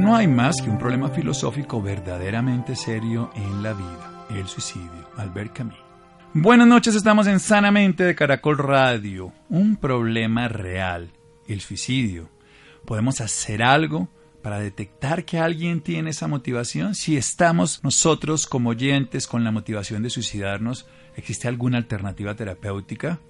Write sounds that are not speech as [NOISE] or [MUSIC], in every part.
No hay más que un problema filosófico verdaderamente serio en la vida, el suicidio. Albert Camus. Buenas noches, estamos en Sanamente de Caracol Radio. Un problema real, el suicidio. ¿Podemos hacer algo para detectar que alguien tiene esa motivación? Si estamos nosotros como oyentes con la motivación de suicidarnos, ¿existe alguna alternativa terapéutica?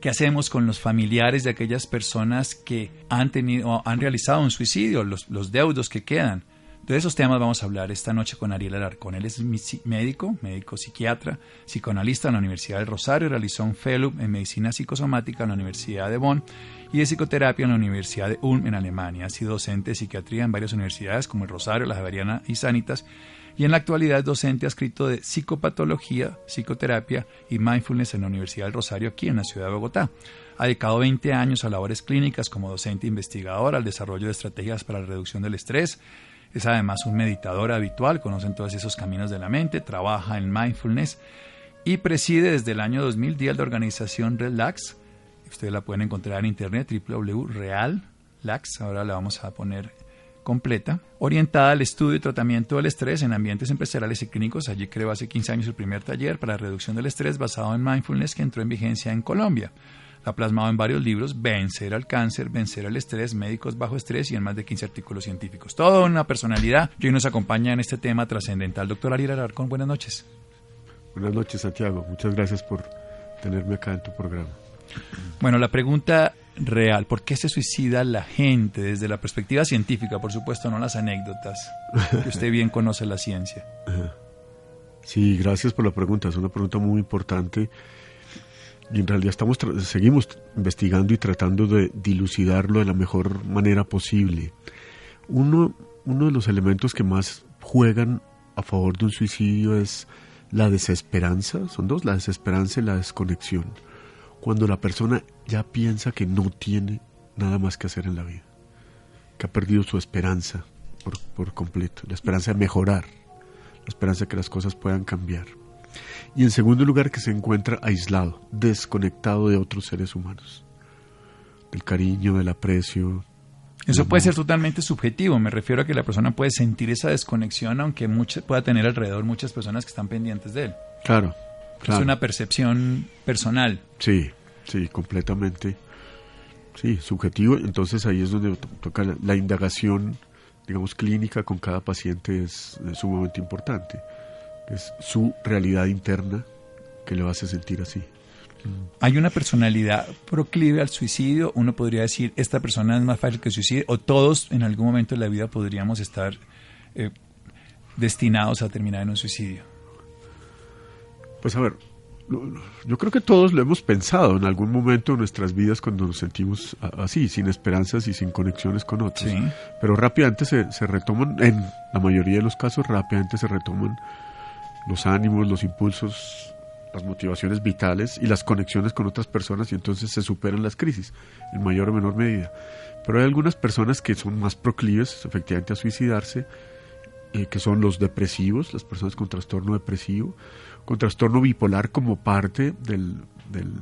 ¿Qué hacemos con los familiares de aquellas personas que han tenido han realizado un suicidio, los, deudos que quedan? De esos temas vamos a hablar esta noche con Ariel Alarcón. Él es médico, médico psiquiatra, psicoanalista en la Universidad del Rosario, realizó un fellow en medicina psicosomática en la Universidad de Bonn y de psicoterapia en la Universidad de Ulm en Alemania. Ha sido docente de psiquiatría en varias universidades como el Rosario, la Javeriana y Sanitas y en la actualidad es docente adscrito de psicopatología, psicoterapia y mindfulness en la Universidad del Rosario aquí en la ciudad de Bogotá. Ha dedicado 20 años a labores clínicas como docente investigador, al desarrollo de estrategias para la reducción del estrés. Es además un meditador habitual, conoce todos esos caminos de la mente, trabaja en mindfulness y preside desde el año 2010 la organización Relax. Ustedes la pueden encontrar en internet www.reallax. Ahora la vamos a poner completa, orientada al estudio y tratamiento del estrés en ambientes empresariales y clínicos. Allí creó hace 15 años el primer taller para la reducción del estrés basado en mindfulness que entró en vigencia en Colombia. Lo ha plasmado en varios libros, Vencer al cáncer, Vencer al estrés, Médicos bajo estrés y en más de 15 artículos científicos. Toda una personalidad. Y hoy nos acompaña en este tema trascendental. Doctor Ariel Alarcón, buenas noches. Buenas noches, Santiago. Muchas gracias por tenerme acá en tu programa. Bueno, la pregunta real, ¿por qué se suicida la gente desde la perspectiva científica, por supuesto, no las anécdotas? Que usted bien conoce la ciencia. Sí, gracias por la pregunta, es una pregunta muy importante y en realidad estamos seguimos investigando y tratando de dilucidarlo de la mejor manera posible. Uno, uno de los elementos que más juegan a favor de un suicidio es la desesperanza, son dos, la desesperanza y la desconexión cuando la persona ya piensa que no tiene nada más que hacer en la vida, que ha perdido su esperanza por, por completo, la esperanza de mejorar, la esperanza de que las cosas puedan cambiar. Y en segundo lugar, que se encuentra aislado, desconectado de otros seres humanos, del cariño, del aprecio. Eso puede ser totalmente subjetivo, me refiero a que la persona puede sentir esa desconexión aunque pueda tener alrededor muchas personas que están pendientes de él. Claro, es una percepción personal. Sí, sí, completamente. Sí, subjetivo. Entonces ahí es donde toca la, indagación, digamos, clínica con cada paciente es, sumamente importante. Es su realidad interna que le hace sentir así. ¿Hay una personalidad proclive al suicidio? Uno podría decir, esta persona es más fácil que suicide, o todos en algún momento de la vida podríamos estar eh, destinados a terminar en un suicidio. Pues a ver, yo creo que todos lo hemos pensado en algún momento de nuestras vidas cuando nos sentimos así, sin esperanzas y sin conexiones con otros. Pero rápidamente se, se, retoman, en la mayoría de los casos, rápidamente se retoman los ánimos, los impulsos, las motivaciones vitales y las conexiones con otras personas y entonces se superan las crisis en mayor o menor medida. Pero hay algunas personas que son más proclives efectivamente a suicidarse, eh, que son los depresivos, las personas con trastorno depresivo, con trastorno bipolar como parte del, del,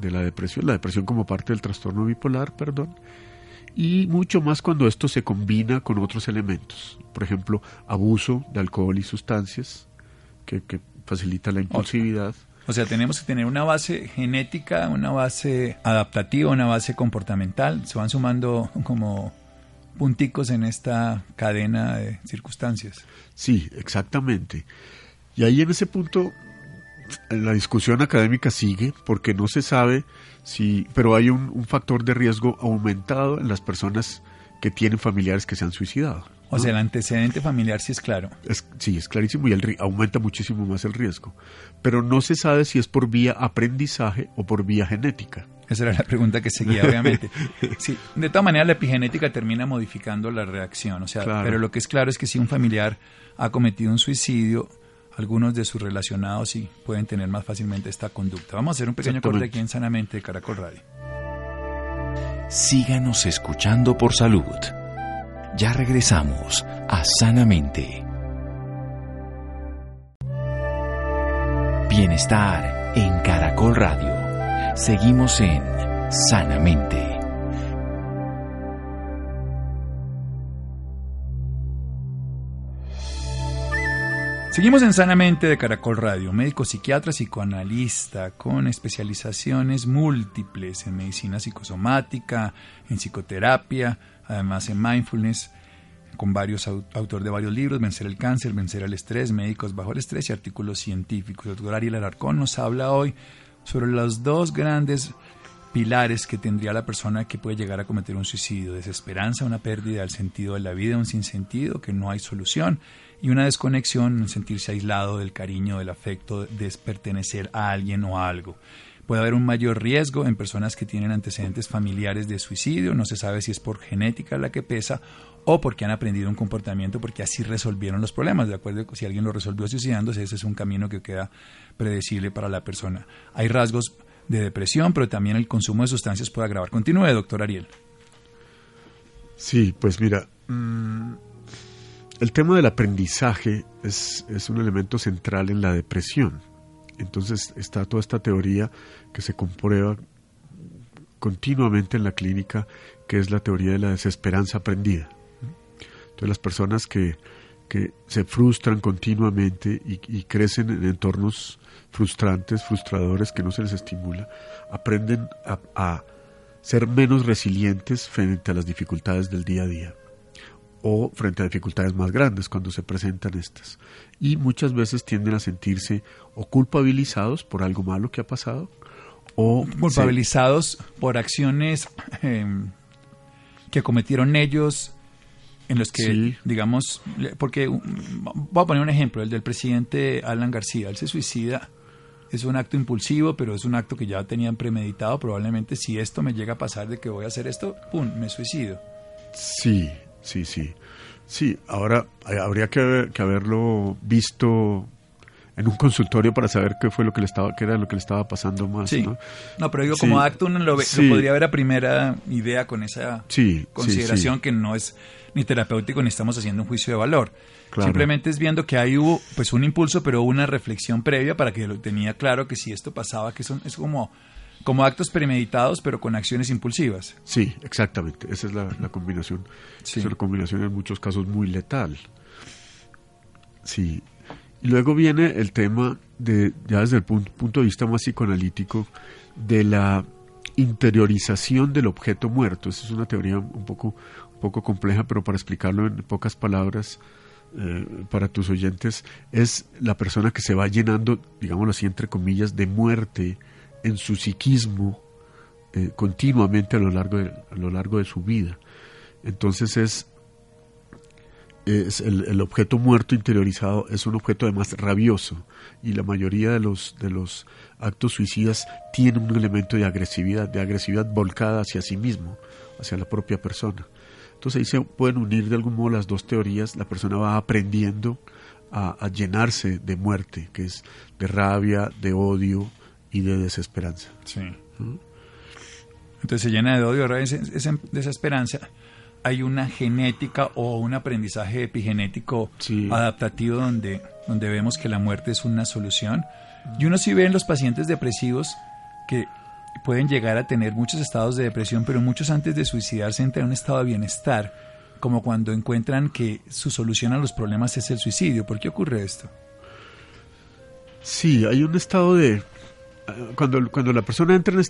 de la depresión, la depresión como parte del trastorno bipolar, perdón, y mucho más cuando esto se combina con otros elementos, por ejemplo, abuso de alcohol y sustancias, que, que facilita la impulsividad. O sea, tenemos que tener una base genética, una base adaptativa, una base comportamental. Se van sumando como punticos en esta cadena de circunstancias. Sí, exactamente. Y ahí en ese punto la discusión académica sigue porque no se sabe si, pero hay un, un factor de riesgo aumentado en las personas que tienen familiares que se han suicidado. O sea, el antecedente familiar sí es claro. Es, sí, es clarísimo y el, aumenta muchísimo más el riesgo. Pero no se sabe si es por vía aprendizaje o por vía genética. Esa era la pregunta que seguía, obviamente. [LAUGHS] Sí, de todas maneras, la epigenética termina modificando la reacción. O sea, Claro. pero lo que es claro es que si un familiar ha cometido un suicidio, algunos de sus relacionados sí pueden tener más fácilmente esta conducta. Vamos a hacer un pequeño corte aquí en Sanamente de Caracol Radio. Síganos escuchando por salud. Ya regresamos a Sanamente. Bienestar en Caracol Radio. Seguimos en Sanamente. Seguimos en Sanamente de Caracol Radio, médico psiquiatra, psicoanalista, con especializaciones múltiples en medicina psicosomática, en psicoterapia, además en mindfulness, con varios au- autor de varios libros, Vencer el cáncer, Vencer el estrés, Médicos bajo el estrés y artículos científicos. El doctor Ariel Alarcón nos habla hoy sobre los dos grandes pilares que tendría la persona que puede llegar a cometer un suicidio, desesperanza, una pérdida del sentido de la vida, un sinsentido, que no hay solución, y una desconexión, sentirse aislado del cariño, del afecto, de pertenecer a alguien o a algo. Puede haber un mayor riesgo en personas que tienen antecedentes familiares de suicidio, no se sabe si es por genética la que pesa o porque han aprendido un comportamiento porque así resolvieron los problemas, de acuerdo, si alguien lo resolvió suicidándose, ese es un camino que queda predecible para la persona. Hay rasgos de depresión, pero también el consumo de sustancias puede agravar. Continúe, doctor Ariel. Sí, pues mira, mm, el tema del aprendizaje es, un elemento central en la depresión. Entonces está toda esta teoría que se comprueba continuamente en la clínica, que es la teoría de la desesperanza aprendida. Entonces las personas que, se frustran continuamente y, crecen en entornos frustrantes, frustradores, que no se les estimula, aprenden a ser menos resilientes frente a las dificultades del día a día o frente a dificultades más grandes cuando se presentan estas. Y muchas veces tienden a sentirse o culpabilizados por algo malo que ha pasado o Culpabilizados por acciones eh, que cometieron ellos, en los que, Sí. digamos, porque um, voy a poner un ejemplo, el del presidente Alan García, él se suicida, es un acto impulsivo, pero es un acto que ya tenían premeditado, probablemente si esto me llega a pasar de que voy a hacer esto, ¡pum!, me suicido. Sí, sí, sí. Sí, ahora eh, habría que, haber- que haberlo visto en un consultorio para saber qué fue lo que le estaba, qué era lo que le estaba pasando más, Sí. ¿no? No, pero digo, Sí. como acto uno lo, ve- lo podría ver a primera idea con esa consideración que no es ni terapéutico ni estamos haciendo un juicio de valor. Claro. Simplemente es viendo que ahí hubo pues un impulso, pero una reflexión previa para que lo tenía claro que si esto pasaba, que son, es como, como actos premeditados, pero con acciones impulsivas. Sí, exactamente. Esa es la, la combinación. Sí. Es una combinación en muchos casos muy letal. Sí. Y luego viene el tema de, ya desde el punto, punto de vista más psicoanalítico, de la interiorización del objeto muerto. Esa es una teoría un poco, un poco compleja, pero para explicarlo en pocas palabras, eh, para tus oyentes, es la persona que se va llenando, digámoslo así, entre comillas, de muerte en su psiquismo eh, continuamente a lo largo de, a lo largo de su vida. Entonces es, es el, el objeto muerto interiorizado es un objeto además rabioso y la mayoría de los de los actos suicidas tienen un elemento de agresividad, de agresividad volcada hacia sí mismo, hacia la propia persona. Entonces ahí se pueden unir de algún modo las dos teorías, la persona va aprendiendo a, a llenarse de muerte, que es de rabia, de odio y de desesperanza. Sí. Entonces se llena de odio, de desesperanza. Hay una genética o un aprendizaje epigenético Sí. adaptativo donde, donde vemos que la muerte es una solución. Y uno sí ve en los pacientes depresivos que pueden llegar a tener muchos estados de depresión, pero muchos antes de suicidarse entran en un estado de bienestar, como cuando encuentran que su solución a los problemas es el suicidio. ¿Por qué ocurre esto? Sí, hay un estado de... Cuando, cuando la persona entra en,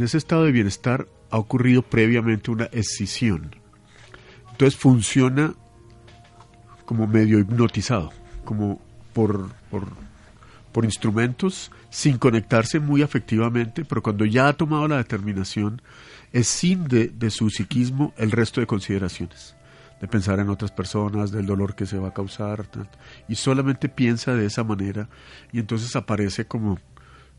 ese estado de bienestar, ha ocurrido previamente una escisión. Entonces funciona como medio hipnotizado, como por, por, instrumentos, sin conectarse muy afectivamente, pero cuando ya ha tomado la determinación, es sin de, su psiquismo el resto de consideraciones, de pensar en otras personas, del dolor que se va a causar, y solamente piensa de esa manera, y entonces aparece como,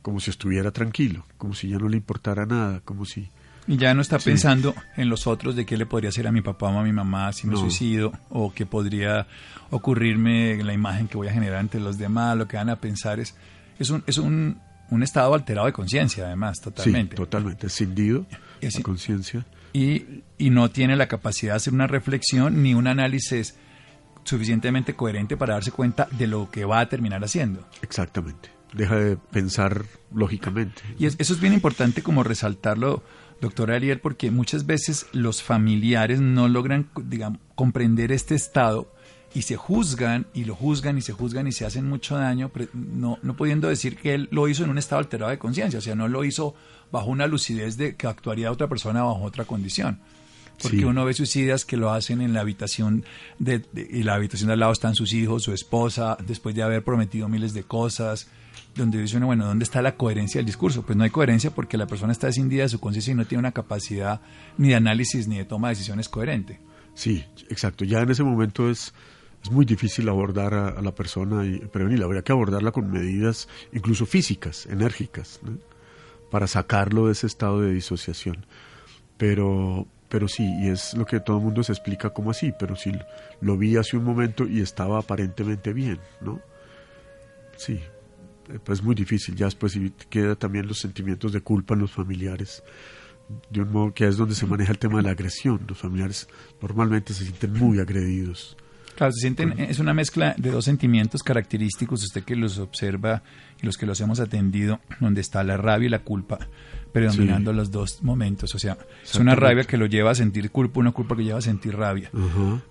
como si estuviera tranquilo, como si ya no le importara nada, como si... Y ya no está Sí. pensando en los otros de qué le podría hacer a mi papá o a mi mamá si me No. suicido o qué podría ocurrirme la imagen que voy a generar ante los demás, lo que van a pensar es es un es un, un estado alterado de conciencia además totalmente. Sí, totalmente, escindido, la conciencia. y, y no tiene la capacidad de hacer una reflexión ni un análisis suficientemente coherente para darse cuenta de lo que va a terminar haciendo. Exactamente. Deja de pensar lógicamente. Y es- eso es bien importante como resaltarlo, doctor Ariel, porque muchas veces los familiares no logran, digamos, comprender este estado y se juzgan y lo juzgan y se juzgan y se hacen mucho daño, no, no pudiendo decir que él lo hizo en un estado alterado de conciencia, o sea, no lo hizo bajo una lucidez de que actuaría otra persona bajo otra condición. Porque Sí. uno ve suicidas que lo hacen en la habitación de, de- y la habitación de al lado están sus hijos, su esposa, después de haber prometido miles de cosas, donde dice uno, bueno, ¿dónde está la coherencia del discurso? Pues no hay coherencia porque la persona está escindida de su conciencia y no tiene una capacidad ni de análisis ni de toma de decisiones coherente. Sí, exacto. Ya en ese momento es, es muy difícil abordar a, a la persona y prevenirla. Habría que abordarla con medidas incluso físicas, enérgicas, ¿no? para sacarlo de ese estado de disociación. Pero, pero sí, y es lo que todo el mundo se explica como así, pero sí lo vi hace un momento y estaba aparentemente bien, ¿no? Sí, es muy difícil. Ya después queda también los sentimientos de culpa en los familiares de un modo que es donde se maneja el tema de la agresión. Los familiares normalmente se sienten muy agredidos. Claro, se sienten, es una mezcla de dos sentimientos característicos, usted que los observa y los que los hemos atendido, donde está la rabia y la culpa predominando Sí. los dos momentos. O sea, es una rabia que lo lleva a sentir culpa, una culpa que lleva a sentir rabia.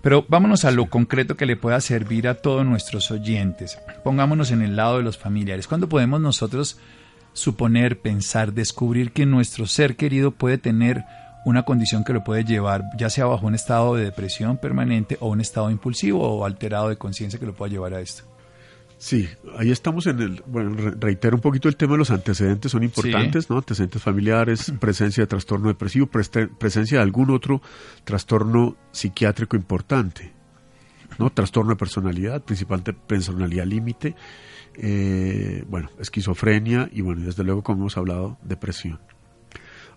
Pero vámonos a lo concreto que le pueda servir a todos nuestros oyentes. Pongámonos en el lado de los familiares. ¿Cuándo podemos nosotros suponer, pensar, descubrir que nuestro ser querido puede tener una condición que lo puede llevar, ya sea bajo un estado de depresión permanente o un estado impulsivo o alterado de conciencia que lo pueda llevar a esto? Sí, ahí estamos en el, bueno, re- reitero un poquito el tema de los antecedentes, son importantes, ¿no? Antecedentes familiares, [CLEARS THROAT] presencia de trastorno depresivo, presencia de algún otro trastorno psiquiátrico importante, ¿no? Trastorno de personalidad, principalmente personalidad límite, eh, bueno, esquizofrenia y bueno, desde luego, como hemos hablado, depresión.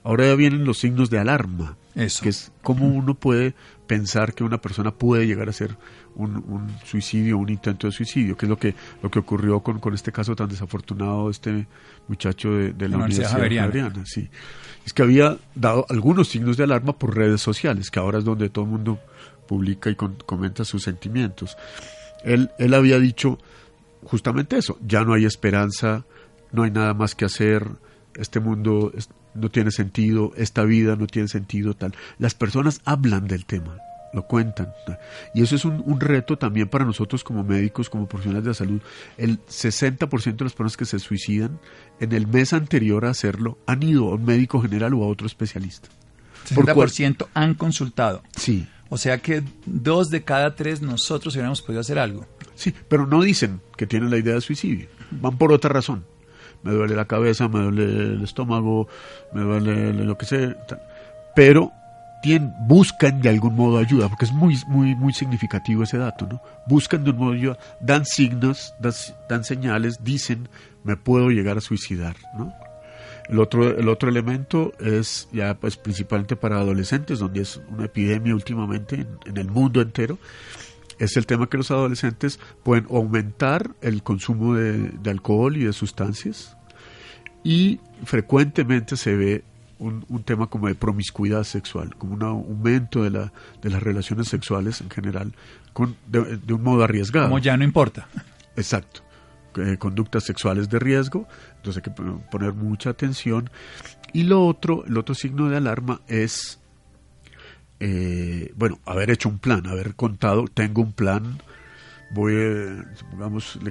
Ahora ya vienen los signos de alarma, Eso. que es cómo uno puede pensar que una persona puede llegar a ser un, un suicidio, un intento de suicidio, que es lo que, lo que ocurrió con, con este caso tan desafortunado, este muchacho de, de la La Universidad Javeriana. Javeriana, sí. Es que había dado algunos signos de alarma por redes sociales, que ahora es donde todo el mundo publica y con- comenta sus sentimientos. Él, él había dicho justamente eso, ya no hay esperanza, no hay nada más que hacer, este mundo no tiene sentido, esta vida no tiene sentido, tal. Las personas hablan del tema, lo cuentan. Y eso es un, un reto también para nosotros como médicos, como profesionales de la salud. El 60% de las personas que se suicidan en el mes anterior a hacerlo han ido a un médico general o a otro especialista. ¿Por cuál? 60% han consultado. Sí, O sea que dos de cada tres nosotros hubiéramos podido hacer algo. Sí, pero no dicen que tienen la idea de suicidio. Van por otra razón. Me duele la cabeza, me duele el estómago, me duele lo que tal. Pero tienen, buscan de algún modo ayuda, porque es muy, muy, muy significativo ese dato, ¿no? Buscan de un modo ayuda, dan signos, dan, señales, dicen, me puedo llegar a suicidar, ¿no? El otro, el otro elemento es ya pues principalmente para adolescentes, donde es una epidemia últimamente en, el mundo entero, es el tema que los adolescentes pueden aumentar el consumo de alcohol y de sustancias y frecuentemente se ve un, un, tema como de promiscuidad sexual, como un aumento de, la, de las relaciones sexuales en general, con, de, de un modo arriesgado. Como ya no importa. Exacto. Eh, conductas sexuales de riesgo, entonces hay que poner mucha atención. Y lo otro, el otro signo de alarma es, eh, bueno, haber hecho un plan, haber contado, tengo un plan, voy, eh,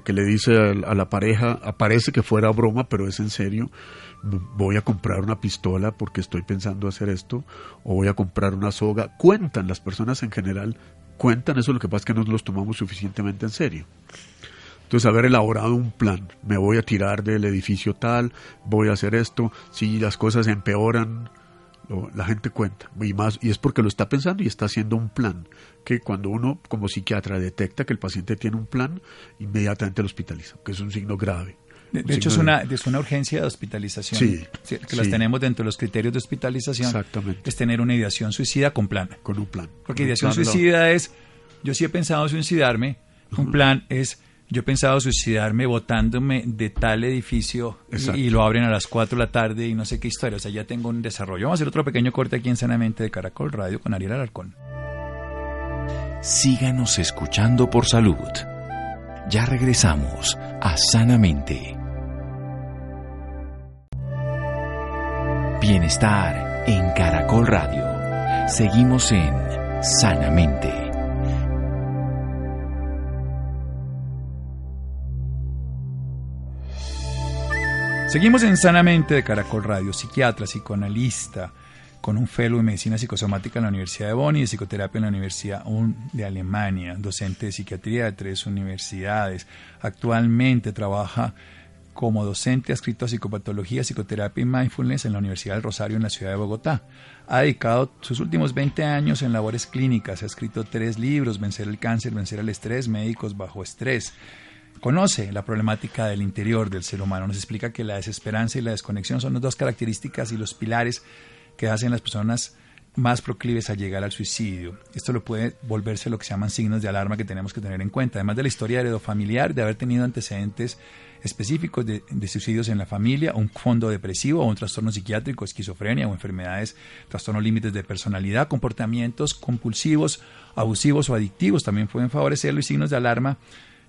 que le dice a, la pareja, aparece que fuera broma, pero es en serio, voy a comprar una pistola porque estoy pensando hacer esto, o voy a comprar una soga. Cuentan, las personas en general cuentan eso, lo que pasa es que no los tomamos suficientemente en serio. Entonces, haber elaborado un plan, me voy a tirar del edificio tal, voy a hacer esto, si las cosas empeoran, la gente cuenta, y más, y es porque lo está pensando y está haciendo un plan, que cuando uno como psiquiatra detecta que el paciente tiene un plan, inmediatamente lo hospitaliza, que es un signo grave. De, de hecho, es una, es una urgencia de hospitalización. Sí, que sí. las tenemos dentro de los criterios de hospitalización. Exactamente. Es tener una ideación suicida con plan. Con un plan. Porque ideación suicida es, yo sí he pensado suicidarme, un plan es, yo he pensado suicidarme botándome de tal edificio y, y, lo abren a las 4 de la tarde y no sé qué historia. O sea, ya tengo un desarrollo. Vamos a hacer otro pequeño corte aquí en Sanamente de Caracol Radio con Ariel Alarcón. Síganos escuchando por salud. Ya regresamos a Sanamente. Bienestar en Caracol Radio. Seguimos en Sanamente. Seguimos en Sanamente de Caracol Radio, psiquiatra, psicoanalista, con un fellow en medicina psicosomática en la Universidad de Bonn y de psicoterapia en la Universidad de Alemania, docente de psiquiatría de tres universidades. Actualmente trabaja como docente adscrito a psicopatología, psicoterapia y mindfulness en la Universidad del Rosario en la ciudad de Bogotá. Ha dedicado sus últimos 20 años en labores clínicas, ha escrito tres libros, Vencer el cáncer, Vencer el estrés, Médicos bajo estrés. Conoce la problemática del interior del ser humano, nos explica que la desesperanza y la desconexión son las dos características y los pilares que hacen las personas más proclives a llegar al suicidio. Esto lo puede volverse lo que se llaman signos de alarma que tenemos que tener en cuenta. Además de la historia heredofamiliar, de haber tenido antecedentes específicos de, de, suicidios en la familia, un fondo depresivo o un trastorno psiquiátrico, esquizofrenia o enfermedades, trastornos límites de personalidad, comportamientos compulsivos, abusivos o adictivos también pueden favorecerlo y signos de alarma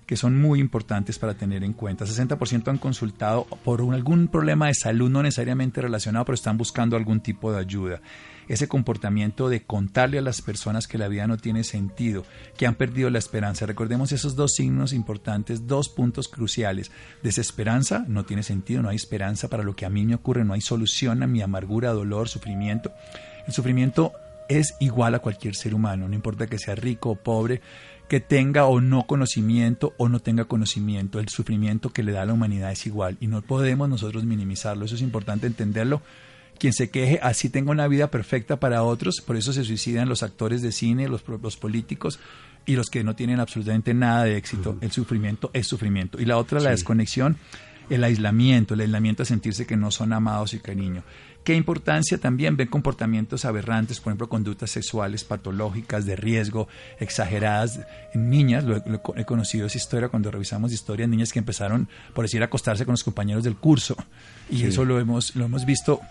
que son muy importantes para tener en cuenta. 60% han consultado por algún problema de salud no necesariamente relacionado, pero están buscando algún tipo de ayuda. Ese comportamiento de contarle a las personas que la vida no tiene sentido, que han perdido la esperanza. Recordemos esos dos signos importantes, dos puntos cruciales. Desesperanza, no tiene sentido, no hay esperanza para lo que a mí me ocurre, no hay solución a mi amargura, dolor, sufrimiento. El sufrimiento es igual a cualquier ser humano, no importa que sea rico o pobre, que tenga o no conocimiento o no tenga conocimiento. El sufrimiento que le da a la humanidad es igual y no podemos nosotros minimizarlo. Eso es importante entenderlo. Quien se queje así tenga una vida perfecta para otros, por eso se suicidan los actores de cine, los, los políticos y los que no tienen absolutamente nada de éxito. El sufrimiento es sufrimiento. Y la otra, sí. la desconexión, el aislamiento, el aislamiento a sentirse que no son amados y cariño. ¿Qué importancia también ven comportamientos aberrantes, por ejemplo, conductas sexuales patológicas de riesgo, exageradas en niñas? Lo, lo, he conocido esa historia cuando revisamos historias, niñas que empezaron, por decir, a acostarse con los compañeros del curso. Y sí. eso lo hemos, lo hemos visto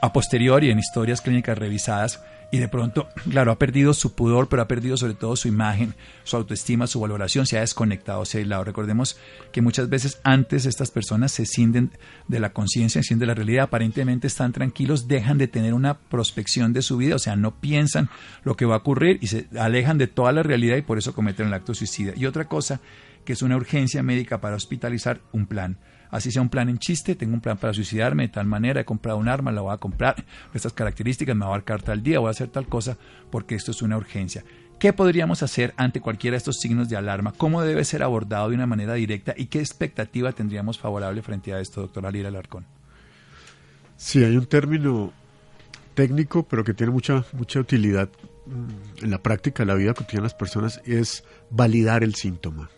a posteriori en historias clínicas revisadas y de pronto, claro, ha perdido su pudor, pero ha perdido sobre todo su imagen, su autoestima, su valoración, se ha desconectado, se ha aislado. Recordemos que muchas veces antes estas personas se cinden de la conciencia, se de la realidad, aparentemente están tranquilos, dejan de tener una prospección de su vida, o sea, no piensan lo que va a ocurrir y se alejan de toda la realidad y por eso cometen el acto suicida. Y otra cosa que es una urgencia médica para hospitalizar, un plan así sea un plan en chiste, tengo un plan para suicidarme de tal manera, he comprado un arma, la voy a comprar, estas características, me va a abarcar tal día, voy a hacer tal cosa, porque esto es una urgencia. ¿Qué podríamos hacer ante cualquiera de estos signos de alarma? ¿Cómo debe ser abordado de una manera directa? ¿Y qué expectativa tendríamos favorable frente a esto, doctor Alira Alarcón? Sí, hay un término técnico, pero que tiene mucha, mucha utilidad en la práctica de la vida cotidiana de las personas, es validar el síntoma,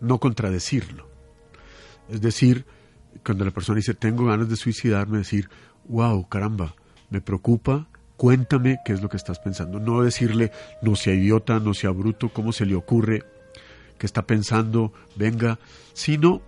no contradecirlo. Es decir, cuando la persona dice, tengo ganas de suicidarme, decir, wow, caramba, me preocupa, cuéntame qué es lo que estás pensando. No decirle, no sea idiota, no sea bruto, cómo se le ocurre, que está pensando, venga, sino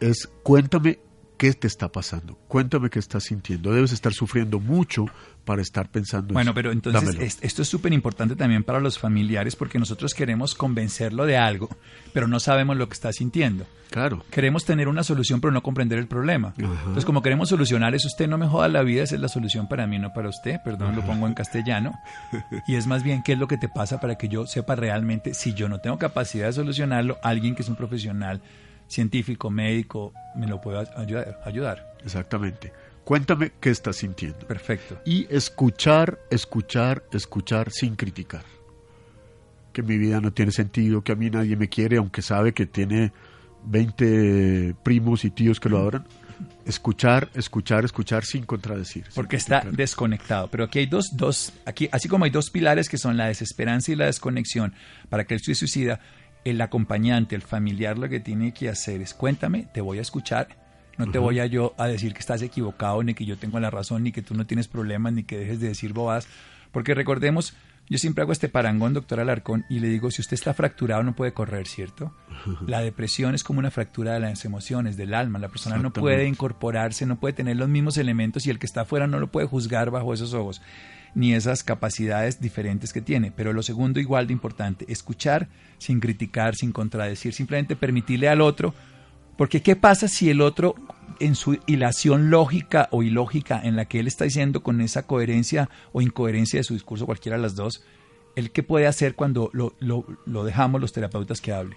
es cuéntame qué te está pasando, cuéntame qué estás sintiendo. Debes estar sufriendo mucho para estar pensando Bueno, eso. pero entonces es- esto es súper importante también para los familiares porque nosotros queremos convencerlo de algo, pero no sabemos lo que está sintiendo. Claro. Queremos tener una solución, pero no comprender el problema. Entonces, como queremos solucionar eso, usted no me joda la vida, esa es la solución para mí, no para usted. Perdón, lo pongo en castellano. Y es más bien qué es lo que te pasa para que yo sepa realmente, si yo no tengo capacidad de solucionarlo, alguien que es un profesional científico, médico, me lo pueda ayudar. ayudar. Exactamente. Cuéntame qué estás sintiendo. Perfecto. Y escuchar, escuchar, escuchar sin criticar. Que mi vida no tiene sentido, que a mí nadie me quiere, aunque sabe que tiene 20 primos y tíos que lo adoran. Escuchar, escuchar, escuchar sin contradecir. sin porque está criticar. desconectado. Pero aquí hay dos, dos, aquí, así como hay dos pilares que son la desesperanza y la desconexión, para que él se suicida, el acompañante, el familiar, lo que tiene que hacer es cuéntame, te voy a escuchar, no te voy a yo a decir que estás equivocado, ni que yo tengo la razón, ni que tú no tienes problemas, ni que dejes de decir bobadas, porque recordemos, yo siempre hago este parangón, doctor Alarcón, y le digo, si usted está fracturado no puede correr, ¿cierto? La depresión es como una fractura de las emociones, del alma, la persona no puede incorporarse, no puede tener los mismos elementos y el que está afuera no lo puede juzgar bajo esos ojos, ni esas capacidades diferentes que tiene. Pero lo segundo, igual de importante, escuchar sin criticar, sin contradecir, simplemente permitirle al otro, porque ¿qué pasa si el otro, en su hilación lógica o ilógica en la que él está diciendo con esa coherencia o incoherencia de su discurso, cualquiera de las dos, él qué puede hacer cuando lo dejamos los terapeutas que hable?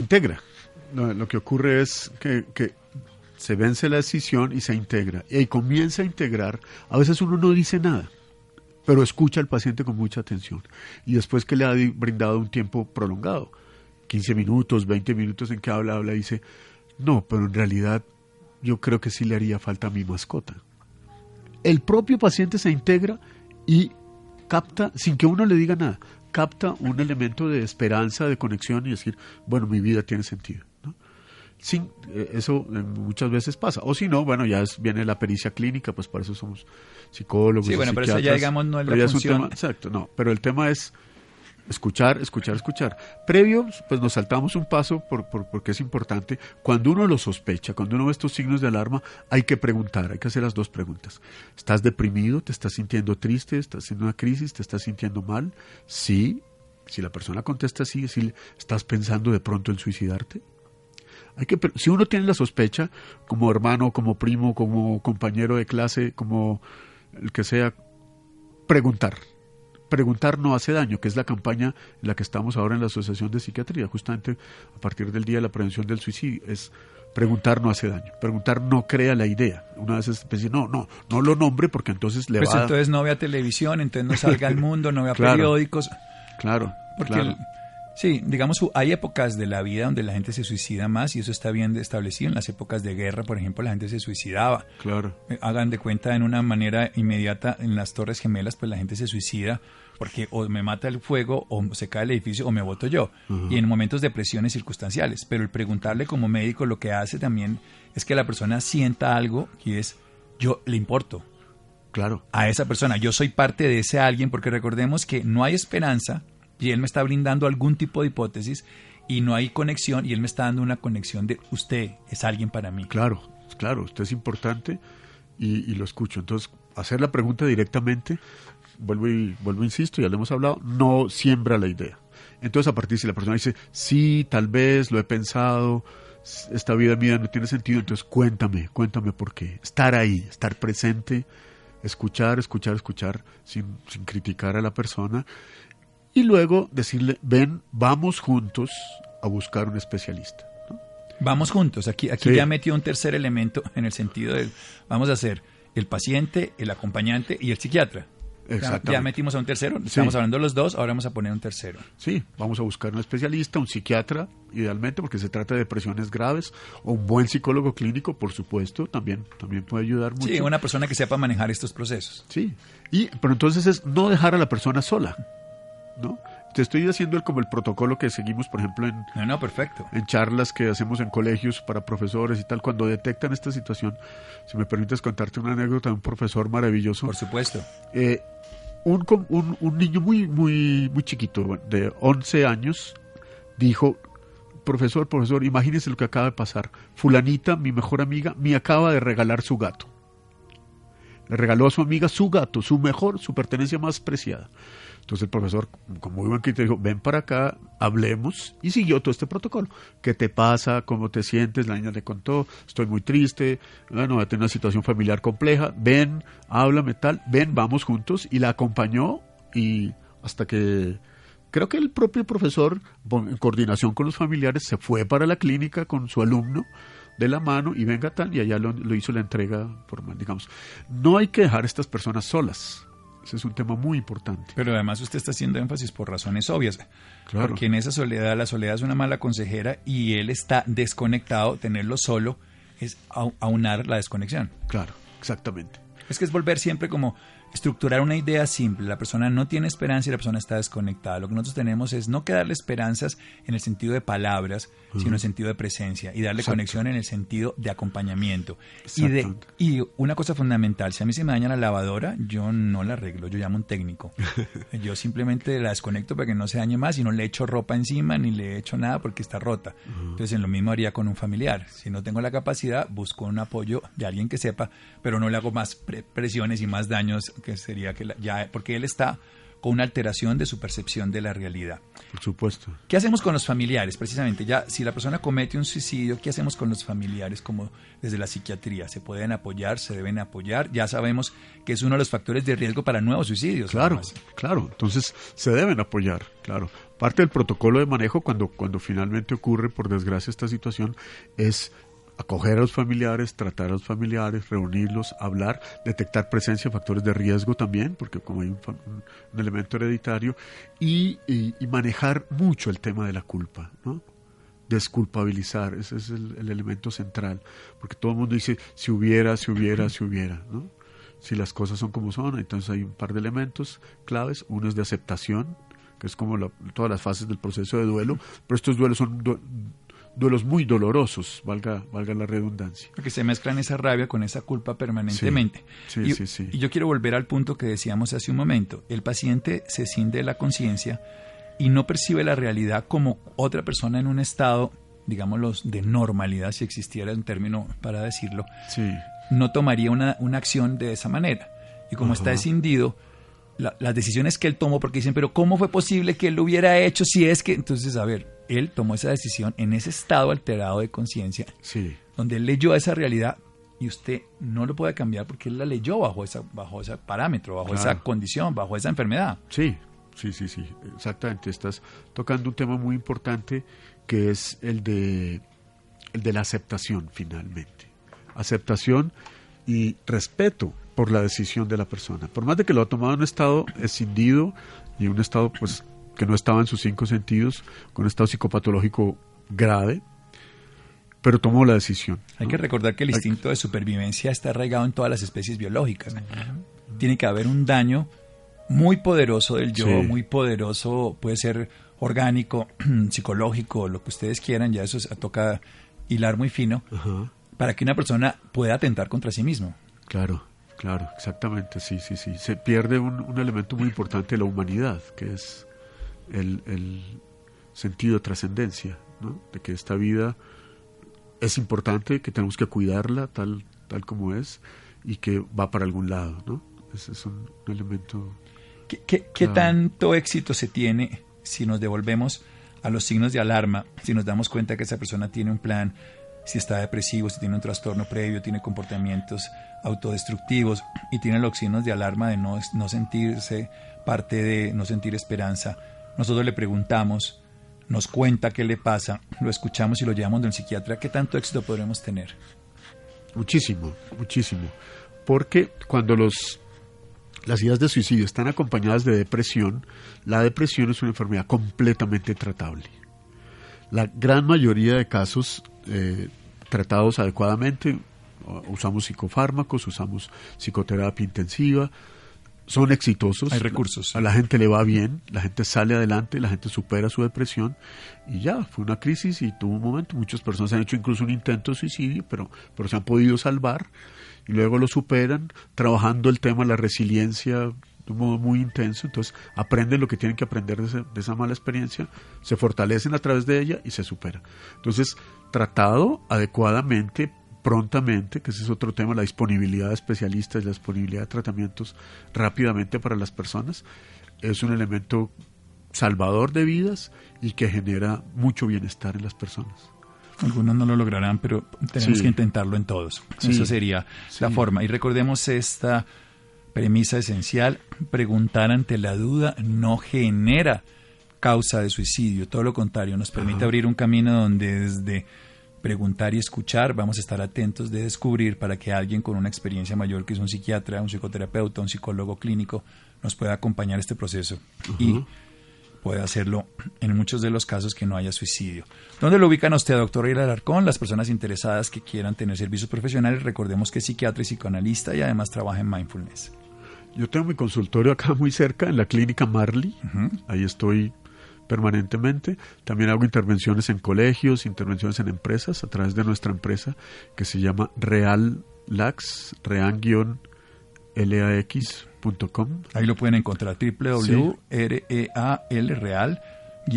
Integra. Lo, que ocurre es que, se vence la decisión y se integra. Y ahí comienza a integrar. A veces uno no dice nada, pero escucha al paciente con mucha atención. Y después que le ha brindado un tiempo prolongado, 15 minutos, 20 minutos en que habla, habla, dice, no, pero en realidad yo creo que sí le haría falta a mi mascota. El propio paciente se integra y capta, sin que uno le diga nada, capta un elemento de esperanza, de conexión y decir, bueno, mi vida tiene sentido. ¿no? Sin, eh, eso eh, muchas veces pasa. O si no, bueno, ya es- viene la pericia clínica, pues para eso somos psicólogos. Sí, bueno, pero eso ya, digamos, no es la Pero ya un función. tema- exacto, no. Pero el tema es escuchar, escuchar, escuchar. Previo, pues nos saltamos un paso por, por- porque es importante. Cuando uno lo sospecha, cuando uno ve estos signos de alarma, hay que preguntar, hay que hacer las dos preguntas. ¿Estás deprimido? ¿Te estás sintiendo triste? ¿Estás en una crisis? ¿Te estás sintiendo mal? Sí. Si la persona contesta sí, decirle, ¿estás pensando de pronto en suicidarte? Hay que, si uno tiene la sospecha, como hermano, como primo, como compañero de clase, como el que sea, preguntar. Preguntar no hace daño, que es la campaña en la que estamos ahora en la Asociación de Psiquiatría, justamente a partir del Día de la Prevención del Suicidio. Es preguntar no hace daño. Preguntar no crea la idea. Una vez es decir, no, no, no lo nombre porque entonces le Pues va a... entonces no vea televisión, entonces no salga al [LAUGHS] mundo, no vea Claro. periódicos. Claro, Porque, claro. el- sí, digamos, hay épocas de la vida donde la gente se suicida más y eso está bien establecido. En las épocas de guerra, por ejemplo, la gente se suicidaba. Claro. Eh, Hagan de cuenta en una manera inmediata en las Torres Gemelas, pues la gente se suicida porque o me mata el fuego o se cae el edificio o me voto yo. Y en momentos de presiones circunstanciales. Pero el preguntarle como médico lo que hace también es que la persona sienta algo y es yo le importo Claro. a esa persona. Yo soy parte de ese alguien porque recordemos que no hay esperanza y él me está brindando algún tipo de hipótesis y no hay conexión y él me está dando una conexión de usted es alguien para mí. Claro, claro, usted es importante y, lo escucho. Entonces, hacer la pregunta directamente, vuelvo y vuelvo, insisto, ya lo hemos hablado, no siembra la idea. Entonces, a partir si la persona dice, sí, tal vez, lo he pensado, esta vida mía no tiene sentido, entonces cuéntame, cuéntame por qué. Estar ahí, estar presente, escuchar, escuchar, escuchar, sin, sin criticar a la persona. Y luego decirle, ven, vamos juntos a buscar un especialista. ¿no? Vamos juntos. Aquí, aquí Sí. ya metió un tercer elemento en el sentido del vamos a hacer el paciente, el acompañante y el psiquiatra. Ya, Exactamente. ya metimos a un tercero, Sí. estamos hablando de los dos, ahora vamos a poner un tercero. Sí, vamos a buscar un especialista, un psiquiatra, idealmente, porque se trata de depresiones graves, o un buen psicólogo clínico, por supuesto, también, también puede ayudar mucho. Sí, una persona que sepa manejar estos procesos. Sí, y, pero entonces es no dejar a la persona sola, ¿no? Te estoy haciendo el, como el protocolo que seguimos, por ejemplo, en, No, no, perfecto. en charlas que hacemos en colegios para profesores y tal, cuando detectan esta situación, si me permites contarte una anécdota de un profesor maravilloso. Por supuesto. Eh, un, un, un niño muy, muy, muy chiquito, de 11 años, dijo, profesor, profesor, imagínese lo que acaba de pasar. Fulanita, mi mejor amiga, me acaba de regalar su gato. Le regaló a su amiga su gato, su mejor, su pertenencia más preciada. Entonces el profesor, con muy buen criterio, dijo, ven para acá, hablemos, y siguió todo este protocolo. ¿Qué te pasa? ¿Cómo te sientes? La niña le contó, estoy muy triste, bueno, voy a tener una situación familiar compleja, ven, háblame tal, ven, vamos juntos, y la acompañó, y hasta que creo que el propio profesor, en coordinación con los familiares, se fue para la clínica con su alumno de la mano y venga tal, y allá lo, lo hizo la entrega formal, digamos. No hay que dejar a estas personas solas. Ese es un tema muy importante. Pero además usted está haciendo énfasis por razones obvias. Claro. Porque en esa soledad, la soledad es una mala consejera y él está desconectado, tenerlo solo es au- aunar la desconexión. Claro, exactamente. Es que es volver siempre como estructurar una idea simple. La persona no tiene esperanza y la persona está desconectada. Lo que nosotros tenemos es no que darle esperanzas en el sentido de palabras, sino en el sentido de presencia y darle Exacto. conexión en el sentido de acompañamiento. Y, de, y una cosa fundamental, si a mí se me daña la lavadora, yo no la arreglo, yo llamo a un técnico. [LAUGHS] yo simplemente la desconecto para que no se dañe más y no le echo ropa encima ni le echo nada porque está rota. Entonces, en lo mismo haría con un familiar. Si no tengo la capacidad, busco un apoyo de alguien que sepa, pero no le hago más pre- presiones y más daños que sería que la- ya porque él está con una alteración de su percepción de la realidad. Por supuesto. ¿Qué hacemos con los familiares? Precisamente, ya si la persona comete un suicidio, ¿qué hacemos con los familiares como desde la psiquiatría? ¿Se pueden apoyar? ¿Se deben apoyar? Ya sabemos que es uno de los factores de riesgo para nuevos suicidios. Claro, además. claro. Entonces se deben apoyar, claro. Parte del protocolo de manejo cuando, cuando finalmente ocurre, por desgracia, esta situación, es acoger a los familiares, tratar a los familiares, reunirlos, hablar, detectar presencia de factores de riesgo también, porque como hay un, elemento hereditario, y, manejar mucho el tema de la culpa, ¿no? Desculpabilizar, ese es el, el elemento central, porque todo el mundo dice, si hubiera, si hubiera, si hubiera, ¿no? si las cosas son como son, entonces hay un par de elementos claves. Uno es de aceptación, que es como la- todas las fases del proceso de duelo, pero estos duelos son duelos muy dolorosos, valga, valga la redundancia. Porque se mezclan esa rabia con esa culpa permanentemente. Sí, y, sí, sí. y yo quiero volver al punto que decíamos hace un momento. El paciente se cinde de la conciencia y no percibe la realidad como otra persona en un estado, digámoslo, de normalidad, si existiera un término para decirlo. Sí, no tomaría una, una acción de esa manera. Y como está escindido, la- las decisiones que él tomó, porque dicen, pero ¿cómo fue posible que él lo hubiera hecho si es que... Entonces, a ver, él tomó esa decisión en ese estado alterado de conciencia, sí, donde él leyó esa realidad y usted no lo puede cambiar porque él la leyó bajo, esa, bajo ese parámetro, bajo Claro. esa condición, bajo esa enfermedad. sí, sí, sí, sí, exactamente. Estás tocando un tema muy importante que es el de, el de la aceptación finalmente. Aceptación y respeto por la decisión de la persona. Por más de que lo ha tomado en un estado escindido y un estado pues que no estaba en sus cinco sentidos, con un estado psicopatológico grave, pero tomó la decisión. Hay ¿no? que recordar que el instinto de supervivencia está arraigado en todas las especies biológicas. Tiene que haber un daño muy poderoso del yo, Sí. muy poderoso, puede ser orgánico, [CLEARS THROAT] psicológico, lo que ustedes quieran, ya eso toca hilar muy fino, para que una persona pueda atentar contra sí mismo. Claro, claro, exactamente, sí, sí, sí. Se pierde un, un elemento muy importante de la humanidad, que es el, el sentido de trascendencia, ¿no? De que esta vida es importante, que tenemos que cuidarla tal, tal como es y que va para algún lado, ¿no? Ese es un, elemento... ¿Qué, qué- tanto éxito se tiene si nos devolvemos a los signos de alarma, si nos damos cuenta que esa persona tiene un plan, si está depresivo, si tiene un trastorno previo, tiene comportamientos autodestructivos y tiene los signos de alarma de no, no sentirse parte de, no sentir esperanza? Nosotros le preguntamos, nos cuenta qué le pasa, lo escuchamos y lo llevamos del psiquiatra, ¿qué tanto éxito podremos tener? Muchísimo, muchísimo. Porque cuando los las ideas de suicidio están acompañadas de depresión, la depresión es una enfermedad completamente tratable. La gran mayoría de casos eh, tratados adecuadamente, usamos psicofármacos, usamos psicoterapia intensiva, son exitosos. Hay recursos. A la gente le va bien, la gente sale adelante, la gente supera su depresión y ya, fue una crisis y tuvo un momento. Muchas personas han hecho incluso un intento de suicidio, pero, pero se han podido salvar y luego lo superan trabajando el tema de la resiliencia de un modo muy intenso. Entonces aprenden lo que tienen que aprender de, de esa mala experiencia, se fortalecen a través de ella y se superan. Entonces, tratado adecuadamente prontamente, que ese es otro tema, la disponibilidad de especialistas, la disponibilidad de tratamientos rápidamente para las personas, es un elemento salvador de vidas y que genera mucho bienestar en las personas. Algunos no lo lograrán, pero tenemos que intentarlo en todos. Esa sería la forma. Y recordemos esta premisa esencial, preguntar ante la duda no genera causa de suicidio, todo lo contrario, nos permite abrir un camino donde desde preguntar y escuchar, vamos a estar atentos de descubrir para que alguien con una experiencia mayor, que es un psiquiatra, un psicoterapeuta, un psicólogo clínico, nos pueda acompañar este proceso y pueda hacerlo en muchos de los casos que no haya suicidio. ¿Dónde lo ubican usted, doctor Ariel Alarcón? Las personas interesadas que quieran tener servicios profesionales, recordemos que es psiquiatra y psicoanalista y además trabaja en mindfulness. Yo tengo mi consultorio acá muy cerca, en la clínica Marley. Ahí estoy permanentemente. También hago intervenciones en colegios, intervenciones en empresas a través de nuestra empresa que se llama Real Lax, real-lax.com. Ahí lo pueden encontrar www.real real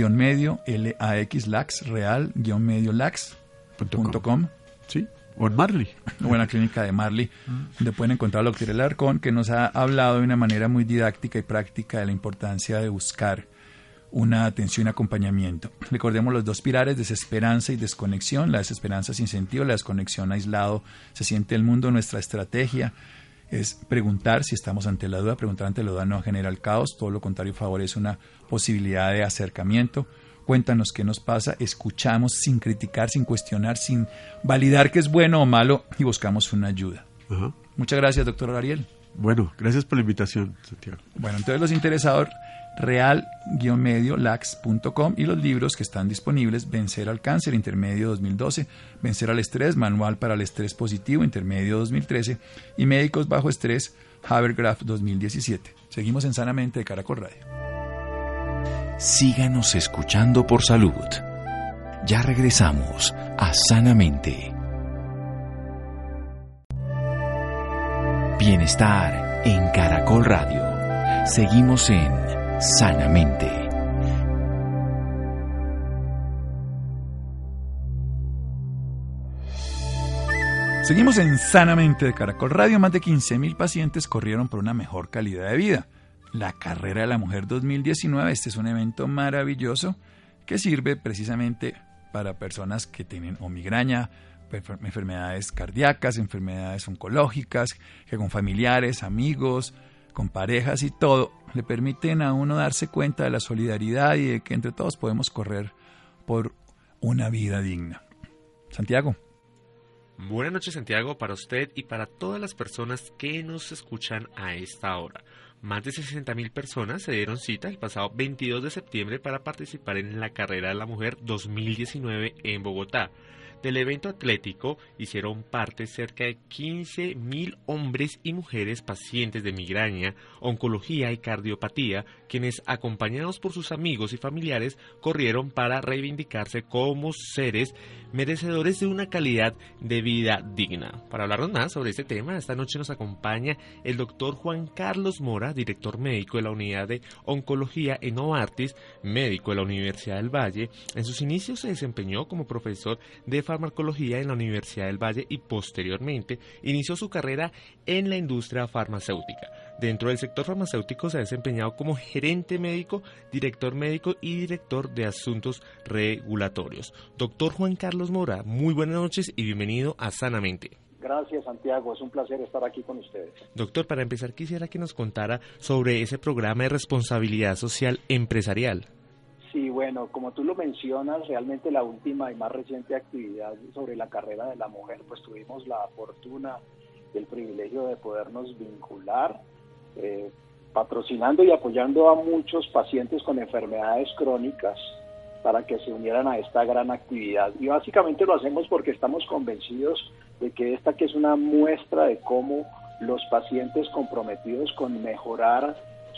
medio lax lax real medio lax.com. Sí, o en Marley. O en la clínica de Marley, donde pueden encontrar al doctor Alarcón, que nos ha hablado de una manera muy didáctica y práctica de la importancia de buscar una atención y acompañamiento. [CLEARS THROAT] Recordemos los dos pilares, desesperanza y desconexión. La desesperanza sin sentido, la desconexión aislado, se siente el mundo. Nuestra estrategia es preguntar si estamos ante la duda. Preguntar ante la duda no genera el caos, todo lo contrario favorece una posibilidad de acercamiento. Cuéntanos qué nos pasa, escuchamos sin criticar, sin cuestionar, sin validar que es bueno o malo y buscamos una ayuda. Muchas gracias, doctor Ariel. Bueno, gracias por la invitación, Santiago. Bueno, entonces los interesados real-lax.com y los libros que están disponibles, Vencer al Cáncer, Intermedio 2012, Vencer al Estrés, Manual para el Estrés Positivo, Intermedio 2013 y Médicos Bajo Estrés, Habergraph 2017. Seguimos en Sanamente de Caracol Radio. Síganos escuchando por salud. Ya regresamos a Sanamente. Bienestar en Caracol Radio. Seguimos en sanamente. Seguimos en Sanamente de Caracol Radio. Más de 15.000 pacientes corrieron por una mejor calidad de vida. La Carrera de la Mujer 2019, este es un evento maravilloso que sirve precisamente para personas que tienen o migraña, enfermedades cardíacas, enfermedades oncológicas, que con familiares, amigos, con parejas y todo, le permiten a uno darse cuenta de la solidaridad y de que entre todos podemos correr por una vida digna. Santiago. Buenas noches Santiago para usted y para todas las personas que nos escuchan a esta hora. Más de 60.000 personas se dieron cita el pasado 22 de septiembre para participar en la Carrera de la Mujer 2019 en Bogotá. Del evento atlético hicieron parte cerca de 15.000 hombres y mujeres pacientes de migraña, oncología y cardiopatía, quienes acompañados por sus amigos y familiares corrieron para reivindicarse como seres merecedores de una calidad de vida digna. Para hablarnos más sobre este tema, esta noche nos acompaña el doctor Juan Carlos Mora, director médico de la unidad de oncología en Novartis, médico de la Universidad del Valle. En sus inicios se desempeñó como profesor de farmacología en la Universidad del Valle y posteriormente inició su carrera en la industria farmacéutica. Dentro del sector farmacéutico se ha desempeñado como gerente médico, director médico y director de asuntos regulatorios. Doctor Juan Carlos Mora, muy buenas noches y bienvenido a Sanamente. Gracias, Santiago. Es un placer estar aquí con ustedes. Doctor, para empezar, quisiera que nos contara sobre ese programa de responsabilidad social empresarial. Sí, bueno, como tú lo mencionas, realmente la última y más reciente actividad sobre la carrera de la mujer, pues tuvimos la fortuna y el privilegio de podernos vincular eh, patrocinando y apoyando a muchos pacientes con enfermedades crónicas para que se unieran a esta gran actividad. Y básicamente lo hacemos porque estamos convencidos de que esta que es una muestra de cómo los pacientes comprometidos con mejorar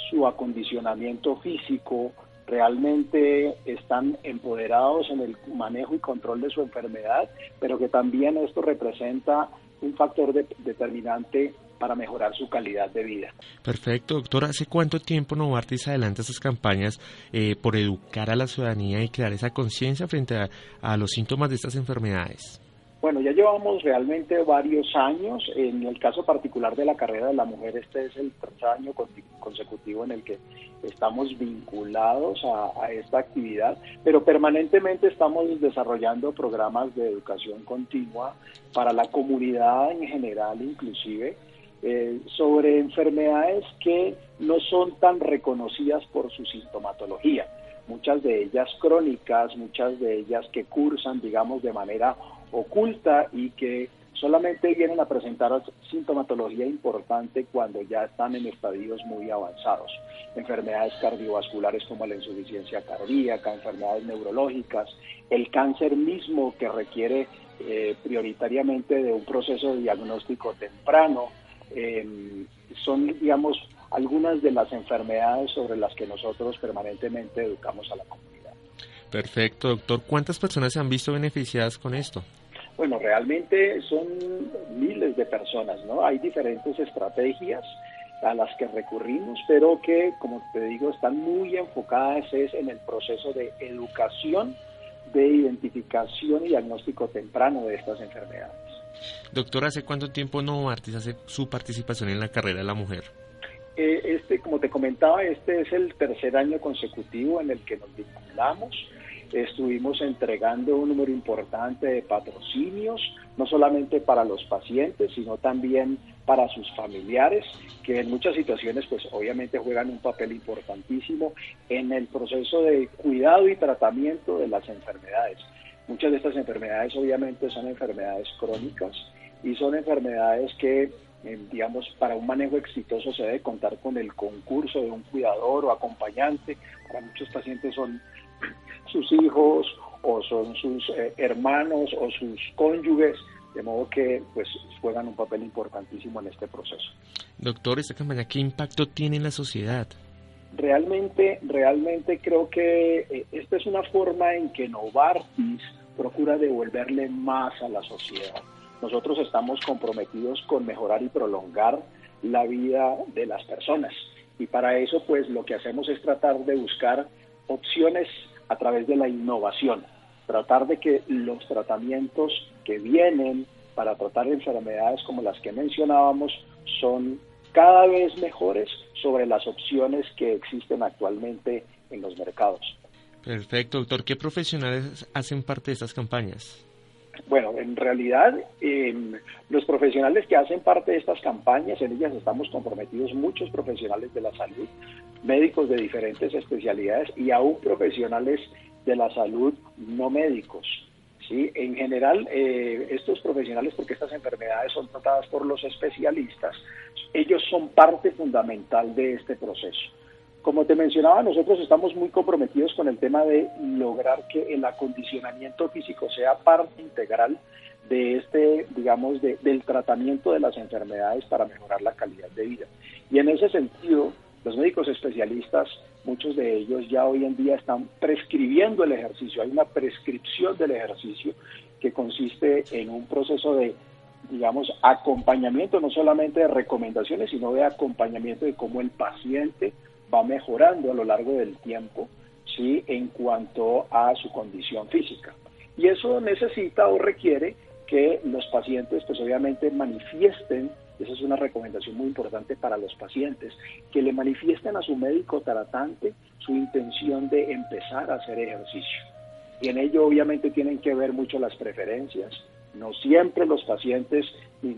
su acondicionamiento físico realmente están empoderados en el manejo y control de su enfermedad, pero que también esto representa un factor determinante para mejorar su calidad de vida. Perfecto, doctor. ¿Hace cuánto tiempo Novartis adelanta estas campañas eh, por educar a la ciudadanía y crear esa conciencia frente a, los síntomas de estas enfermedades? Bueno, ya llevamos realmente varios años. En el caso particular de la carrera de la mujer, este es el tercer año consecutivo en el que estamos vinculados a, esta actividad, pero permanentemente estamos desarrollando programas de educación continua para la comunidad en general, inclusive, eh, sobre enfermedades que no son tan reconocidas por su sintomatología. Muchas de ellas crónicas, muchas de ellas que cursan, digamos, de manera oculta y que solamente vienen a presentar sintomatología importante cuando ya están en estadios muy avanzados. Enfermedades cardiovasculares como la insuficiencia cardíaca, enfermedades neurológicas, el cáncer mismo que requiere eh, prioritariamente de un proceso de diagnóstico temprano, eh, son, digamos, algunas de las enfermedades sobre las que nosotros permanentemente educamos a la comunidad. Perfecto, doctor. ¿Cuántas personas se han visto beneficiadas con esto? Bueno, realmente son miles de personas, ¿no? Hay diferentes estrategias a las que recurrimos, pero que, como te digo, están muy enfocadas es en el proceso de educación, de identificación y diagnóstico temprano de estas enfermedades. Doctor, ¿hace cuánto tiempo Novartis hace su participación en la carrera de la mujer? Eh, este, como te comentaba, este es el tercer año consecutivo en el que nos vinculamos. Estuvimos entregando un número importante de patrocinios, no solamente para los pacientes, sino también para sus familiares, que en muchas situaciones, pues obviamente juegan un papel importantísimo en el proceso de cuidado y tratamiento de las enfermedades. Muchas de estas enfermedades obviamente son enfermedades crónicas y son enfermedades que, eh, digamos, para un manejo exitoso se debe contar con el concurso de un cuidador o acompañante. Para muchos pacientes son [CLEARS THROAT] sus hijos o son sus eh, hermanos o sus cónyuges, de modo que pues juegan un papel importantísimo en este proceso. Doctor, esta campaña, ¿qué impacto tiene en la sociedad? Realmente, realmente creo que eh, esta es una forma en que Novartis procura devolverle más a la sociedad. Nosotros estamos comprometidos con mejorar y prolongar la vida de las personas y para eso pues lo que hacemos es tratar de buscar opciones a través de la innovación, tratar de que los tratamientos que vienen para tratar enfermedades como las que mencionábamos son cada vez mejores sobre las opciones que existen actualmente en los mercados. Perfecto, doctor. ¿Qué profesionales hacen parte de estas campañas? Bueno, en realidad em, los profesionales que hacen parte de estas campañas, en ellas estamos comprometidos muchos profesionales de la salud, médicos de diferentes especialidades y aún profesionales de la salud no médicos. ¿sí? En general, eh, estos profesionales, porque estas enfermedades son tratadas por los especialistas, ellos son parte fundamental de este proceso. Como te mencionaba, nosotros estamos muy comprometidos con el tema de lograr que el acondicionamiento físico sea parte integral de este, digamos, del tratamiento de las enfermedades para mejorar la calidad de vida. Y en ese sentido, los médicos especialistas, muchos de ellos ya hoy en día están prescribiendo el ejercicio. Hay una prescripción del ejercicio que consiste en un proceso de, digamos, acompañamiento, no solamente de recomendaciones, sino de acompañamiento de cómo el paciente va mejorando a lo largo del tiempo, ¿sí? En cuanto a su condición física. Y eso necesita o requiere que los pacientes, pues obviamente, manifiesten esa es una recomendación muy importante para los pacientes, que le manifiesten a su médico tratante su intención de empezar a hacer ejercicio. Y en ello obviamente tienen que ver mucho las preferencias. No siempre los pacientes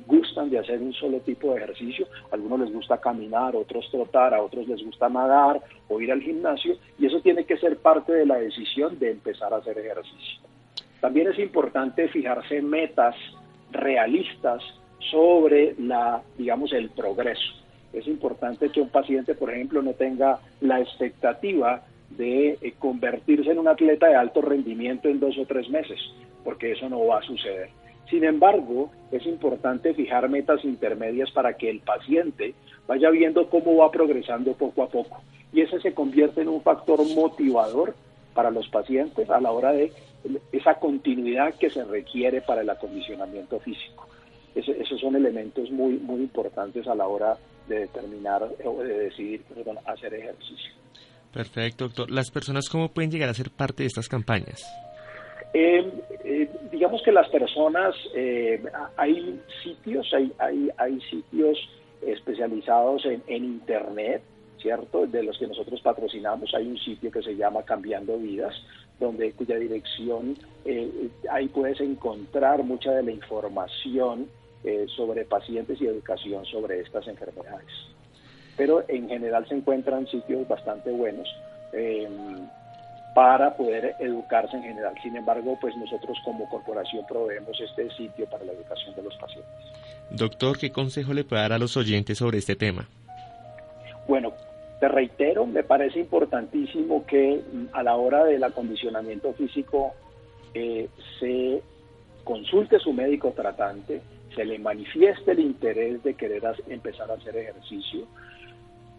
gustan de hacer un solo tipo de ejercicio. A algunos les gusta caminar, otros trotar, a otros les gusta nadar o ir al gimnasio. Y eso tiene que ser parte de la decisión de empezar a hacer ejercicio. También es importante fijarse metas realistas sobre la, digamos, el progreso. Es importante que un paciente, por ejemplo, no tenga la expectativa de eh, convertirse en un atleta de alto rendimiento en dos o tres meses, porque eso no va a suceder. Sin embargo, es importante fijar metas intermedias para que el paciente vaya viendo cómo va progresando poco a poco. Y ese se convierte en un factor motivador para los pacientes a la hora de esa continuidad que se requiere para el acondicionamiento físico. esos son elementos muy, muy importantes a la hora de determinar o de decidir hacer ejercicio. Perfecto, doctor. ¿Las personas cómo pueden llegar a ser parte de estas campañas? Eh, eh, digamos que las personas, eh, hay sitios, hay, hay, sitios especializados en, en, Internet, ¿cierto? De los que nosotros patrocinamos. Hay un sitio que se llama Cambiando Vidas, donde cuya dirección ahí puedes encontrar mucha de la información sobre pacientes y educación sobre estas enfermedades. Pero en general se encuentran sitios bastante buenos para poder educarse en general. Sin embargo, pues nosotros como corporación proveemos este sitio para la educación de los pacientes. Doctor, ¿qué consejo le puede dar a los oyentes sobre este tema? Bueno, te reitero, me parece importantísimo que mm, a la hora del acondicionamiento físico eh, se consulte su médico tratante, se le manifieste el interés de querer empezar a hacer ejercicio.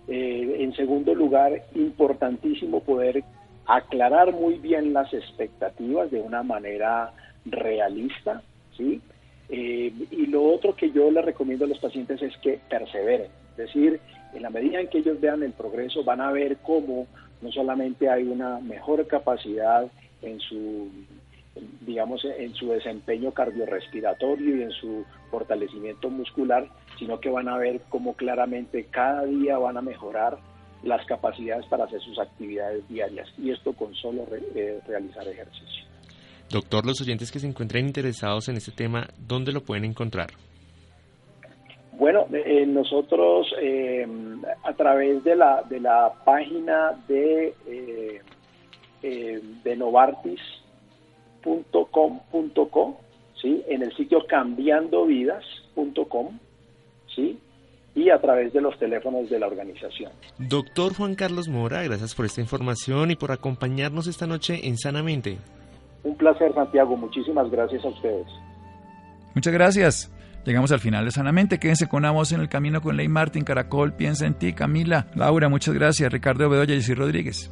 Eh, en segundo lugar, importantísimo poder aclarar muy bien las expectativas de una manera realista, ¿sí? Eh, y lo otro que yo le recomiendo a los pacientes es que perseveren, es decir, en la medida en que ellos vean el progreso van a ver cómo no solamente hay una mejor capacidad en su digamos en su desempeño cardiorrespiratorio y en su fortalecimiento muscular, sino que van a ver cómo claramente cada día van a mejorar las capacidades para hacer sus actividades diarias y esto con solo eh, realizar ejercicio. Doctor, los oyentes que se encuentren interesados en este tema, ¿dónde lo pueden encontrar? Bueno, eh, nosotros eh, a través de la, de la página de, de novartis.com.co, ¿sí? en el sitio cambiandovidas.com, ¿sí? Y a través de los teléfonos de la organización. Doctor Juan Carlos Mora, gracias por esta información y por acompañarnos esta noche en Sanamente. Un placer, Santiago. Muchísimas gracias a ustedes. Muchas gracias. Llegamos al final de Sanamente. Quédense con una voz en el camino con Ley Martín, Caracol, Piensa en ti, Camila, Laura, muchas gracias, Ricardo Bedoya y Rodríguez.